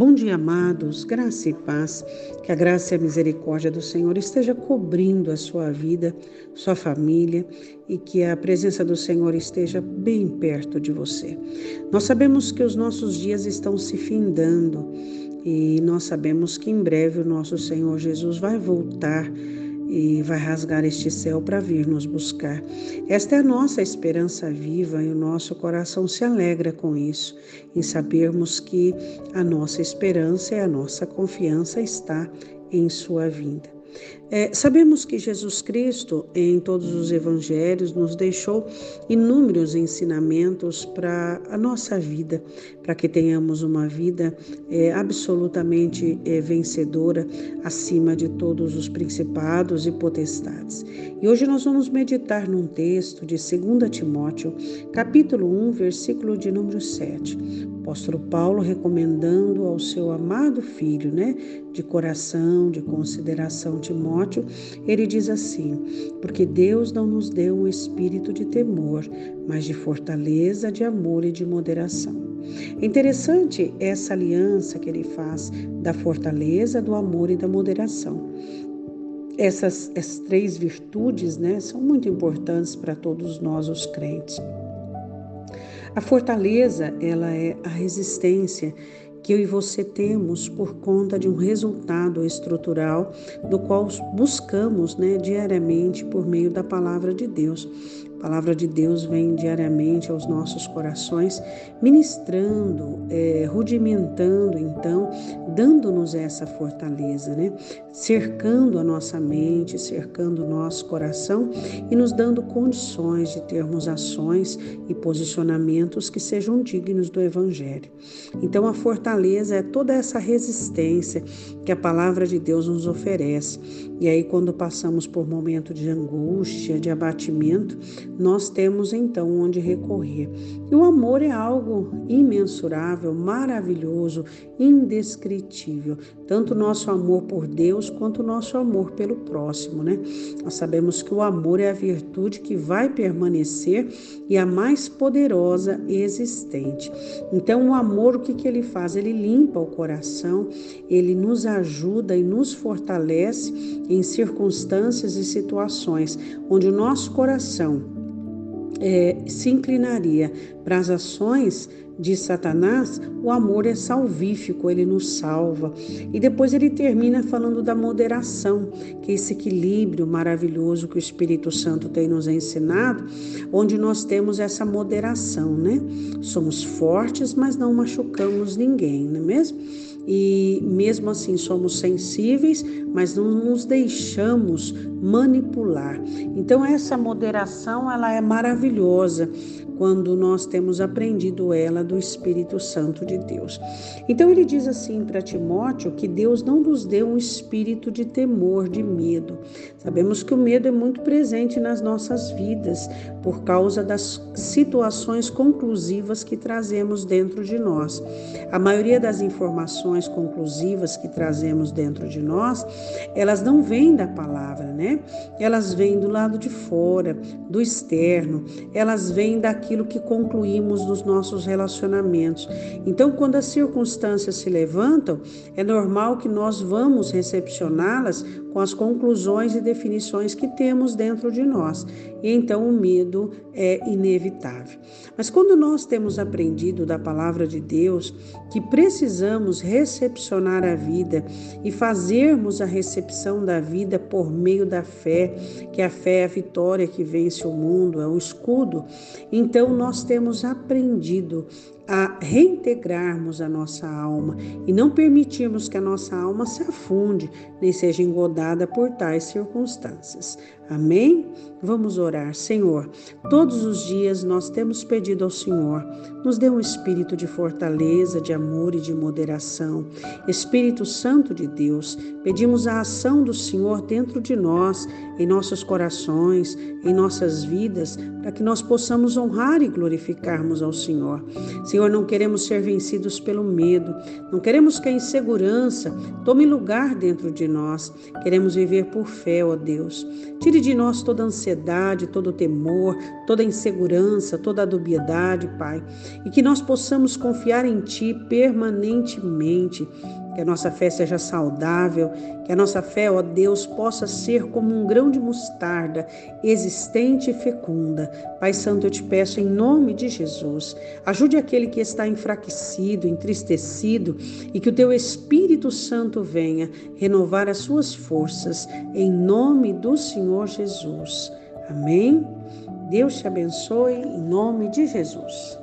Bom dia, amados, graça e paz. Que a graça e a misericórdia do Senhor esteja cobrindo a sua vida, sua família e que a presença do Senhor esteja bem perto de você. Nós sabemos que os nossos dias estão se findando e nós sabemos que em breve o nosso Senhor Jesus vai voltar e vai rasgar este céu para vir nos buscar. Esta é a nossa esperança viva e o nosso coração se alegra com isso, em sabermos que a nossa esperança e a nossa confiança está em Sua vinda. É, sabemos que Jesus Cristo, em todos os evangelhos, nos deixou inúmeros ensinamentos para a nossa vida, para que tenhamos uma vida é, absolutamente é, vencedora acima de todos os principados e potestades. E hoje nós vamos meditar num texto de 2 Timóteo, capítulo 1, versículo de número 7. Apóstolo Paulo recomendando ao seu amado filho, né, de coração, de consideração, Timóteo, ele diz assim: Porque Deus não nos deu um espírito de temor, mas de fortaleza, de amor e de moderação. É interessante essa aliança que ele faz da fortaleza, do amor e da moderação. Essas, essas três virtudes né, são muito importantes para todos nós, os crentes. A fortaleza, ela é a resistência que eu e você temos por conta de um resultado estrutural do qual buscamos né, diariamente por meio da palavra de Deus. A palavra de Deus vem diariamente aos nossos corações, ministrando, é, rudimentando, então, dando-nos essa fortaleza, né? cercando a nossa mente, cercando o nosso coração e nos dando condições de termos ações e posicionamentos que sejam dignos do Evangelho. Então, a fortaleza é toda essa resistência que a palavra de Deus nos oferece. E aí, quando passamos por momento de angústia, de abatimento, nós temos então onde recorrer. E o amor é algo imensurável, maravilhoso, indescritível. Tanto o nosso amor por Deus quanto o nosso amor pelo próximo, né? Nós sabemos que o amor é a virtude que vai permanecer e a mais poderosa existente. Então, o amor, o que, que ele faz? Ele limpa o coração, ele nos ajuda e nos fortalece em circunstâncias e situações onde o nosso coração é, se inclinaria para as ações de Satanás, o amor é salvífico, ele nos salva. E depois ele termina falando da moderação, que é esse equilíbrio maravilhoso que o Espírito Santo tem nos ensinado, onde nós temos essa moderação, né? Somos fortes, mas não machucamos ninguém, não é mesmo? e mesmo assim somos sensíveis, mas não nos deixamos manipular. Então essa moderação ela é maravilhosa quando nós temos aprendido ela do Espírito Santo de Deus. Então ele diz assim para Timóteo que Deus não nos deu um espírito de temor, de medo. Sabemos que o medo é muito presente nas nossas vidas por causa das situações conclusivas que trazemos dentro de nós. A maioria das informações conclusivas que trazemos dentro de nós, elas não vêm da palavra, né? Elas vêm do lado de fora, do externo, elas vêm daquilo aquilo que concluímos nos nossos relacionamentos. Então, quando as circunstâncias se levantam, é normal que nós vamos recepcioná-las com as conclusões e definições que temos dentro de nós. E então o medo é inevitável. Mas quando nós temos aprendido da palavra de Deus que precisamos recepcionar a vida e fazermos a recepção da vida por meio da fé, que a fé é a vitória que vence o mundo, é o escudo, então nós temos aprendido a reintegrarmos a nossa alma e não permitirmos que a nossa alma se afunde nem seja engodada por tais circunstâncias. Amém? Vamos orar. Senhor, todos os dias nós temos pedido ao Senhor, nos dê um espírito de fortaleza, de amor e de moderação. Espírito Santo de Deus, pedimos a ação do Senhor dentro de nós, em nossos corações, em nossas vidas, para que nós possamos honrar e glorificarmos ao Senhor. Senhor, não queremos ser vencidos pelo medo, não queremos que a insegurança tome lugar dentro de nós. Queremos viver por fé, ó Deus. Tire de nós toda ansiedade, todo temor, toda insegurança, toda dubiedade, Pai, e que nós possamos confiar em Ti permanentemente que a nossa fé seja saudável, que a nossa fé, ó Deus, possa ser como um grão de mostarda, existente e fecunda. Pai Santo, eu te peço em nome de Jesus, ajude aquele que está enfraquecido, entristecido e que o teu Espírito Santo venha renovar as suas forças, em nome do Senhor Jesus. Amém. Deus te abençoe em nome de Jesus.